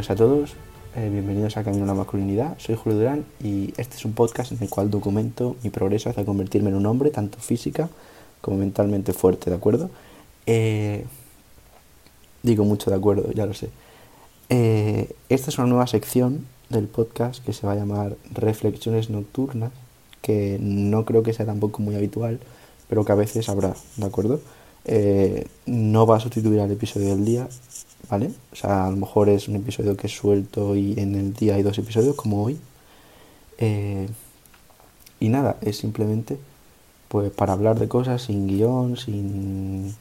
buenas a todos, eh, bienvenidos a Camino a la Masculinidad. Soy Julio Durán y este es un podcast en el cual documento mi progreso hacia convertirme en un hombre, tanto física como mentalmente fuerte, ¿de acuerdo? Eh, digo mucho de acuerdo, ya lo sé. Eh, esta es una nueva sección del podcast que se va a llamar Reflexiones Nocturnas, que no creo que sea tampoco muy habitual, pero que a veces habrá, ¿de acuerdo? No va a sustituir al episodio del día, ¿vale? O sea, a lo mejor es un episodio que suelto y en el día hay dos episodios, como hoy. Eh, y nada, es simplemente pues para hablar de cosas sin guion, sin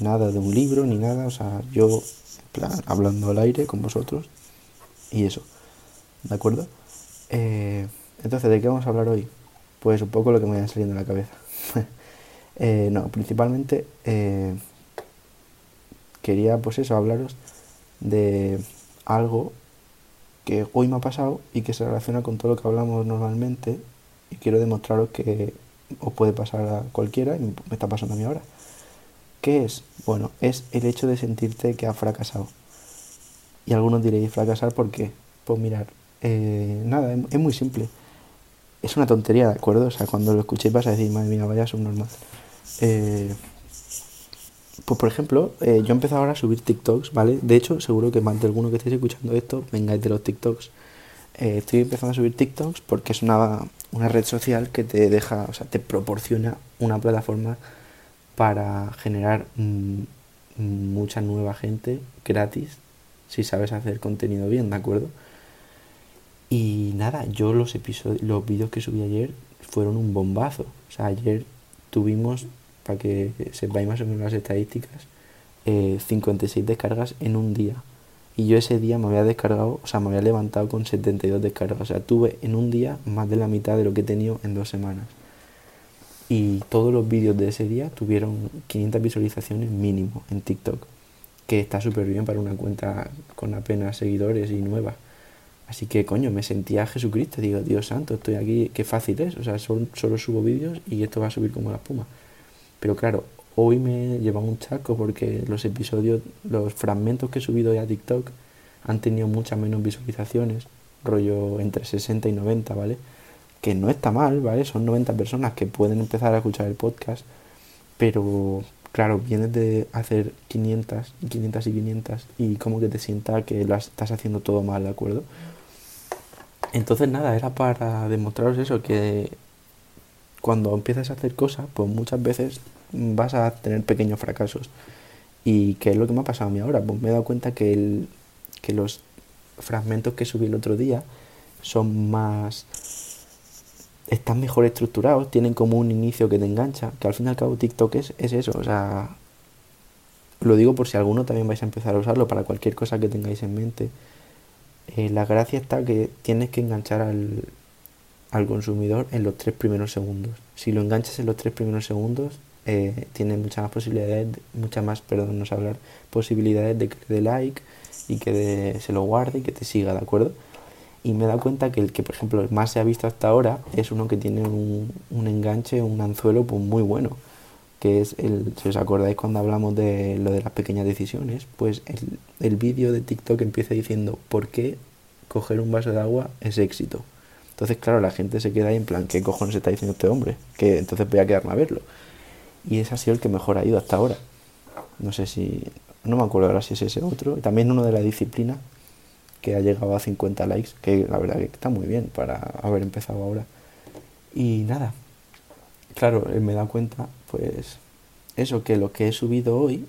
nada de un libro ni nada. O sea, yo, en plan, hablando al aire con vosotros y eso. ¿De acuerdo? Eh, entonces, ¿de qué vamos a hablar hoy? Pues un poco lo que me vaya saliendo en la cabeza. Eh, no, principalmente quería pues eso, hablaros de algo que hoy me ha pasado y que se relaciona con todo lo que hablamos normalmente y quiero demostraros que os puede pasar a cualquiera y me está pasando a mí ahora. ¿Qué es? Bueno, es el hecho de sentirte que has fracasado. Y algunos diréis, ¿fracasar por qué? Pues mirar, eh, nada, es, muy simple. Es una tontería, ¿de acuerdo? O sea, cuando lo escuchéis vas a decir, madre mía, vaya subnormal. Eh, pues por ejemplo, eh, yo he empezado ahora a subir TikToks, ¿vale? De hecho, seguro que más de alguno que estéis escuchando esto vengáis de los TikToks. Eh, estoy empezando a subir TikToks porque es una, una red social que te deja, o sea, te proporciona una plataforma para generar mm, mucha nueva gente gratis si sabes hacer contenido bien, ¿de acuerdo? Y nada, yo los episodios, los vídeos que subí ayer fueron un bombazo. O sea, ayer tuvimos para que sepáis más o menos las estadísticas, 56 eh, descargas en un día. Y yo ese día me había descargado, o sea, me había levantado con 72 descargas. O sea, tuve en un día más de la mitad de lo que he tenido en dos semanas. Y todos los vídeos de ese día tuvieron 500 visualizaciones mínimo en TikTok. Que está súper bien para una cuenta con apenas seguidores y nueva. Así que, coño, me sentía Jesucristo. Digo, Dios santo, estoy aquí, qué fácil es. O sea, solo, subo vídeos y esto va a subir como la espuma. Pero claro, hoy me lleva un chaco porque los episodios, los fragmentos que he subido ya a TikTok han tenido muchas menos visualizaciones, rollo entre 60 y 90, ¿vale? Que no está mal, ¿vale? Son 90 personas que pueden empezar a escuchar el podcast, pero claro, vienes de hacer 500 y 500 y 500 y como que te sienta que lo estás haciendo todo mal, ¿de acuerdo? Entonces nada, era para demostraros eso, que cuando empiezas a hacer cosas, pues muchas veces vas a tener pequeños fracasos. ¿Y qué es lo que me ha pasado a mí ahora? Pues me he dado cuenta que, el, que los fragmentos que subí el otro día son más... están mejor estructurados, tienen como un inicio que te engancha, que al fin y al cabo TikTok es, es eso, o sea... Lo digo por si alguno también vais a empezar a usarlo para cualquier cosa que tengáis en mente. Eh, la gracia está que tienes que enganchar al, al consumidor en los tres primeros segundos. Si lo enganchas en los tres primeros segundos, eh, tiene muchas más posibilidades, muchas más, perdón, no sé hablar, posibilidades de que te dé like y que se lo guarde y que te siga, ¿de acuerdo? Y me he dado cuenta que el que, por ejemplo, más se ha visto hasta ahora es uno que tiene un, un enganche, un anzuelo pues muy bueno, que es el, si os acordáis cuando hablamos de lo de las pequeñas decisiones, pues el, el vídeo de TikTok empieza diciendo por qué coger un vaso de agua es éxito. Entonces, claro, la gente se queda ahí en plan, ¿qué cojones está diciendo este hombre? Que entonces voy a quedarme a verlo. Y ese ha sido el que mejor ha ido hasta ahora. No sé si, no me acuerdo ahora si es ese otro. También uno de la disciplina, que ha llegado a 50 likes, que la verdad que está muy bien para haber empezado ahora. Y nada, claro, me he dado cuenta, pues, eso, que lo que he subido hoy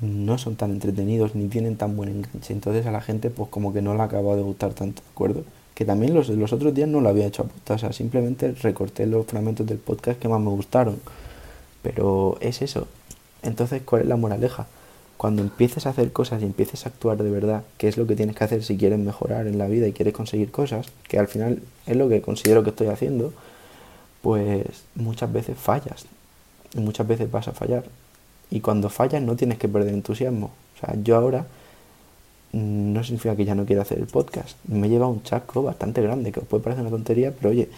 no son tan entretenidos ni tienen tan buen enganche. Entonces a la gente, pues como que no le ha acabado de gustar tanto, ¿de acuerdo? que también los, los otros días no lo había hecho a o sea, simplemente recorté los fragmentos del podcast que más me gustaron. Pero es eso. Entonces, ¿cuál es la moraleja? Cuando empieces a hacer cosas y empieces a actuar de verdad, que es lo que tienes que hacer si quieres mejorar en la vida y quieres conseguir cosas, que al final es lo que considero que estoy haciendo, pues muchas veces fallas. Y muchas veces vas a fallar. Y cuando fallas no tienes que perder entusiasmo. O sea, yo ahora no significa que ya no quiera hacer el podcast. Me lleva un chasco bastante grande, que os puede parecer una tontería, pero oye,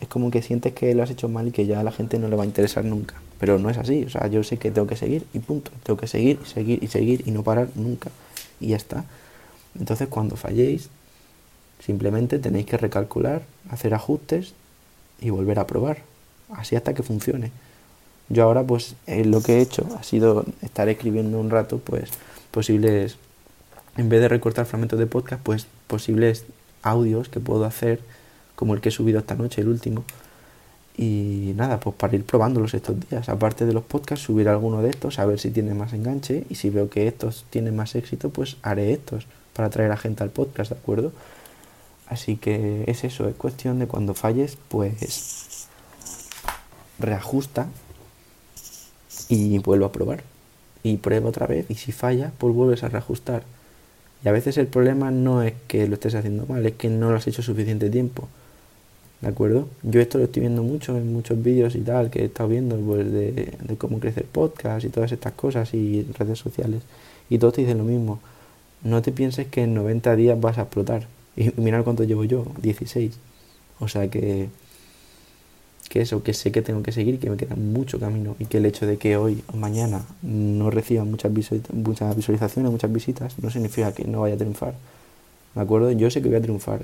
es como que sientes que lo has hecho mal y que ya a la gente no le va a interesar nunca. Pero no es así, o sea, yo sé que tengo que seguir y punto. Tengo que seguir y seguir y seguir y no parar nunca. Y ya está. Entonces cuando falléis, simplemente tenéis que recalcular, hacer ajustes y volver a probar. Así hasta que funcione. Yo ahora pues eh, lo que he hecho ha sido estar escribiendo un rato pues posibles, en vez de recortar fragmentos de podcast, pues posibles audios que puedo hacer, como el que he subido esta noche, el último. Y nada, pues para ir probándolos estos días. Aparte de los podcasts, subir alguno de estos, a ver si tiene más enganche. Y si veo que estos tienen más éxito, pues haré estos para traer a gente al podcast, ¿de acuerdo? Así que es eso, es cuestión de cuando falles, pues reajusta y vuelvo a probar. Y prueba otra vez y si falla, pues vuelves a reajustar. Y a veces el problema no es que lo estés haciendo mal, es que no lo has hecho suficiente tiempo. ¿De acuerdo? Yo esto lo estoy viendo mucho en muchos vídeos y tal que he estado viendo pues, de, de cómo crecer podcast y todas estas cosas y redes sociales. Y todos te dicen lo mismo. No te pienses que en 90 días vas a explotar. Y mirad cuánto llevo yo, 16. O sea que que eso, que sé que tengo que seguir, que me queda mucho camino y que el hecho de que hoy o mañana no reciba muchas, muchas visualizaciones, muchas visitas, no significa que no vaya a triunfar. ¿De acuerdo? Yo sé que voy a triunfar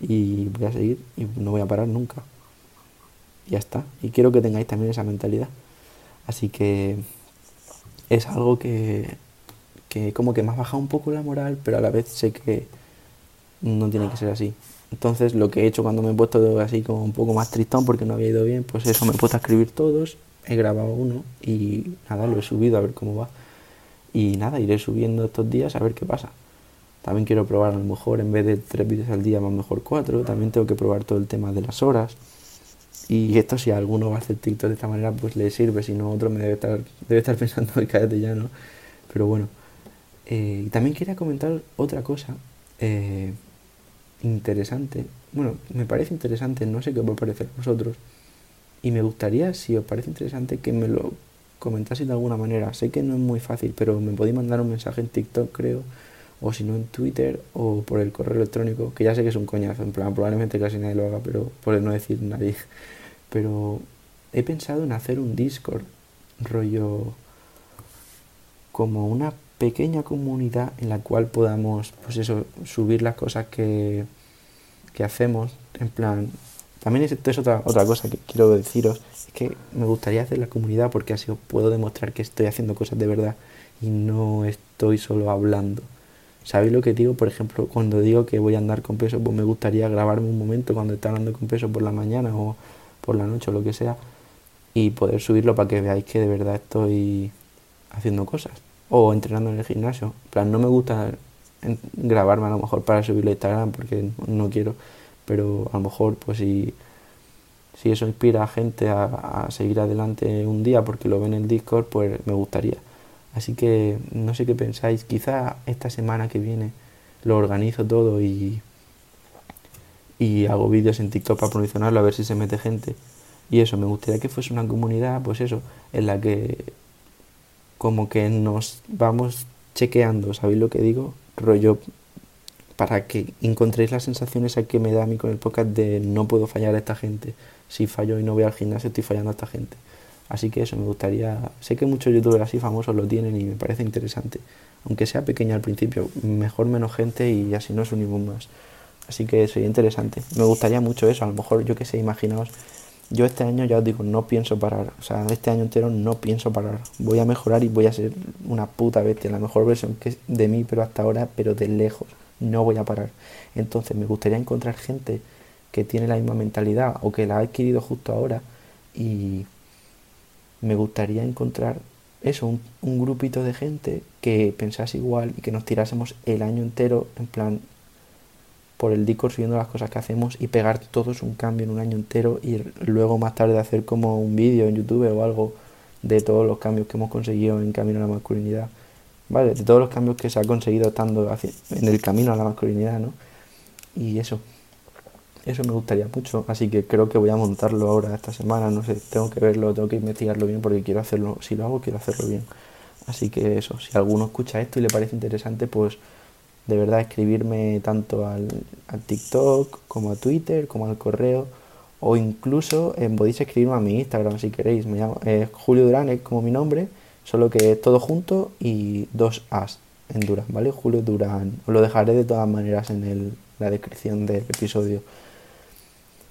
y voy a seguir y no voy a parar nunca. ya está. Y quiero que tengáis también esa mentalidad. Así que es algo que, que como que me ha bajado un poco la moral, pero a la vez sé que no tiene que ser así. Entonces lo que he hecho cuando me he puesto así como un poco más tristón porque no había ido bien, pues eso, me he puesto a escribir todos, he grabado uno y nada, lo he subido a ver cómo va. Y nada, iré subiendo estos días a ver qué pasa. También quiero probar a lo mejor en vez de tres vídeos al día, lo mejor cuatro. También tengo que probar todo el tema de las horas. Y esto si alguno va a hacer TikTok de esta manera, pues le sirve. Si no, otro me debe estar, debe estar pensando, cállate ya, ¿no? Pero bueno. Eh, y también quería comentar otra cosa. Eh, interesante. Bueno, me parece interesante, no sé qué os va a parecer vosotros. Y me gustaría, si os parece interesante, que me lo comentaseis de alguna manera. Sé que no es muy fácil, pero me podéis mandar un mensaje en TikTok, creo, o si no en Twitter, o por el correo electrónico, que ya sé que es un coñazo, en plan, probablemente casi nadie lo haga, pero por no decir nadie. Pero he pensado en hacer un Discord, rollo como una pequeña comunidad en la cual podamos, pues eso, subir las cosas que, que hacemos. En plan, también esto es otra, otra cosa que quiero deciros, es que me gustaría hacer la comunidad porque así os puedo demostrar que estoy haciendo cosas de verdad y no estoy solo hablando. ¿Sabéis lo que digo? Por ejemplo, cuando digo que voy a andar con peso, pues me gustaría grabarme un momento cuando esté andando con peso por la mañana o por la noche o lo que sea y poder subirlo para que veáis que de verdad estoy haciendo cosas o entrenando en el gimnasio. Plan, no me gusta grabarme a lo mejor para subirlo a Instagram porque no quiero, pero a lo mejor pues si, si eso inspira a gente a, seguir adelante un día porque lo ven en el Discord, pues me gustaría. Así que no sé qué pensáis, quizá esta semana que viene lo organizo todo y, y hago vídeos en TikTok para promocionarlo a ver si se mete gente. Y eso, me gustaría que fuese una comunidad, pues eso, en la que como que nos vamos chequeando, ¿sabéis lo que digo? Rollo para que encontréis las sensaciones que me da a mí con el podcast de no puedo fallar a esta gente. Si fallo y no voy al gimnasio, estoy fallando a esta gente. Así que eso me gustaría. Sé que muchos youtubers así famosos lo tienen y me parece interesante. Aunque sea pequeño al principio, mejor menos gente y así no unimos más. Así que sería interesante. Me gustaría mucho eso. A lo mejor, yo que sé, imaginaos yo este año ya os digo, no pienso parar. O sea, este año entero no pienso parar. Voy a mejorar y voy a ser una puta bestia, la mejor versión que de mí, pero hasta ahora, pero de lejos. No voy a parar. Entonces, me gustaría encontrar gente que tiene la misma mentalidad o que la ha adquirido justo ahora y me gustaría encontrar eso, un, grupito de gente que pensase igual y que nos tirásemos el año entero en plan por el Discord subiendo las cosas que hacemos y pegar todos un cambio en un año entero y luego más tarde hacer como un vídeo en YouTube o algo de todos los cambios que hemos conseguido en camino a la masculinidad. Vale, de todos los cambios que se ha conseguido estando en el camino a la masculinidad, ¿no? Y eso, eso me gustaría mucho, así que creo que voy a montarlo ahora esta semana, no sé, tengo que verlo, tengo que investigarlo bien porque quiero hacerlo, si lo hago quiero hacerlo bien. Así que eso, si alguno escucha esto y le parece interesante, pues de verdad escribirme tanto al, TikTok como a Twitter como al correo o incluso eh, podéis escribirme a mi Instagram si queréis. Me llamo Julio Durán, es como mi nombre, solo que es todo junto y dos As. en Durán, ¿vale? Julio Durán. Os lo dejaré de todas maneras en el, la descripción del episodio.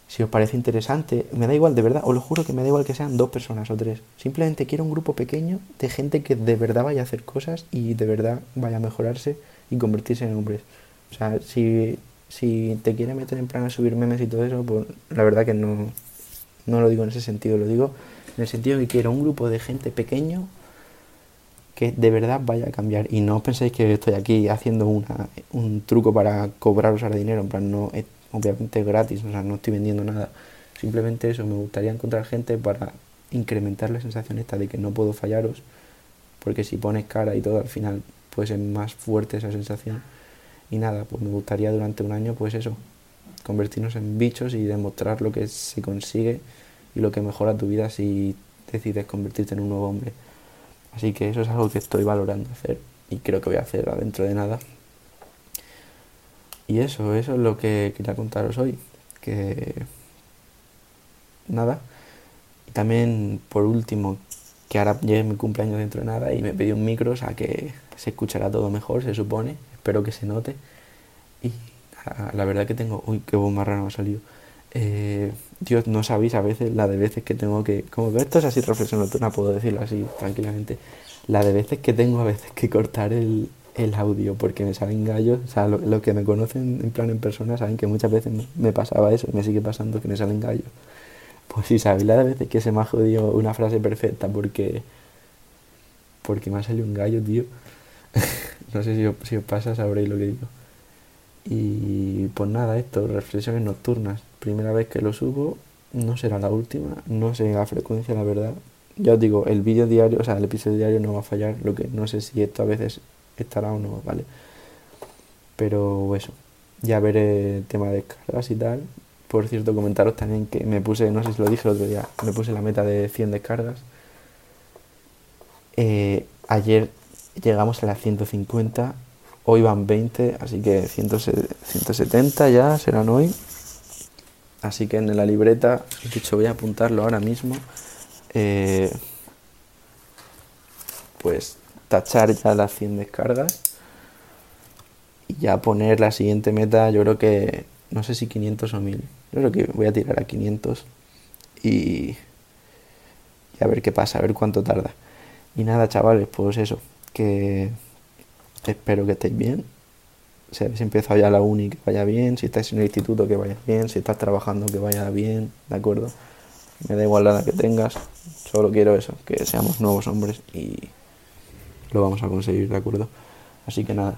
Si os parece interesante, me da igual, de verdad, os lo juro que me da igual que sean dos personas o tres. Simplemente quiero un grupo pequeño de gente que de verdad vaya a hacer cosas y de verdad vaya a mejorarse y convertirse en hombres. O sea, si, si te quiere meter en plan a subir memes y todo eso, pues la verdad que no, no lo digo en ese sentido, lo digo en el sentido que quiero un grupo de gente pequeño que de verdad vaya a cambiar. Y no penséis que estoy aquí haciendo una, un truco para cobraros ahora dinero, en plan, no, obviamente gratis, o sea, no estoy vendiendo nada. Simplemente eso, me gustaría encontrar gente para incrementar la sensación esta de que no puedo fallaros, porque si pones cara y todo, al final puede ser más fuerte esa sensación. Y nada, pues me gustaría durante un año, pues eso, convertirnos en bichos y demostrar lo que se consigue y lo que mejora tu vida si decides convertirte en un nuevo hombre. Así que eso es algo que estoy valorando hacer y creo que voy a hacer dentro de nada. Y eso, eso es lo que quería contaros hoy. Que nada. También, por último, que ahora llegue mi cumpleaños dentro de nada y me pedí un micro, o sea que se escuchará todo mejor, se supone. Espero que se note. Y la verdad que tengo. Uy, qué bomba rara me ha salido. Eh, Dios, no sabéis a veces la de veces que tengo que. Como que esto es así reflexión no puedo decirlo así tranquilamente. La de veces que tengo a veces que cortar el, el audio porque me salen gallos. O sea, los lo que me conocen en plan en persona saben que muchas veces me, pasaba eso y me sigue pasando que me salen gallos. Pues sí, sabéis la de veces que se me ha jodido una frase perfecta porque. Porque me ha salido un gallo, tío. no sé si si os pasa, sabréis lo que digo. Y pues nada, esto, reflexiones nocturnas. Primera vez que lo subo, no será la última, no sé la frecuencia, la verdad. Ya os digo, el vídeo diario, o sea, el episodio diario no va a fallar, lo que no sé si esto a veces estará o no, ¿vale? Pero eso, ya veré el tema de descargas y tal. Por cierto, comentaros también que me puse, no sé si lo dije el otro día, me puse la meta de 100 descargas. Eh, ayer llegamos a las 150 Hoy van 20, así que 170 ya serán hoy. Así que en la libreta, he dicho, voy a apuntarlo ahora mismo. Eh, pues tachar ya las 100 descargas. Y ya poner la siguiente meta, yo creo que, no sé si 500 o 1000. Yo creo que voy a tirar a 500 y, a ver qué pasa, a ver cuánto tarda. Y nada, chavales, pues eso, que Espero que estéis bien. Si habéis empezado ya la uni, que vaya bien. Si estáis en el instituto, que vaya bien. Si estás trabajando, que vaya bien. ¿De acuerdo? Me da igual la edad que tengas. Solo quiero eso, que seamos nuevos hombres y lo vamos a conseguir, ¿de acuerdo? Así que nada.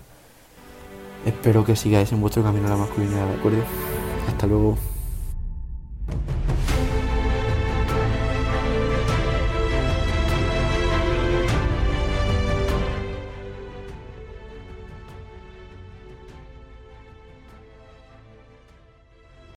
Espero que sigáis en vuestro camino a la masculinidad, ¿de acuerdo? Hasta luego.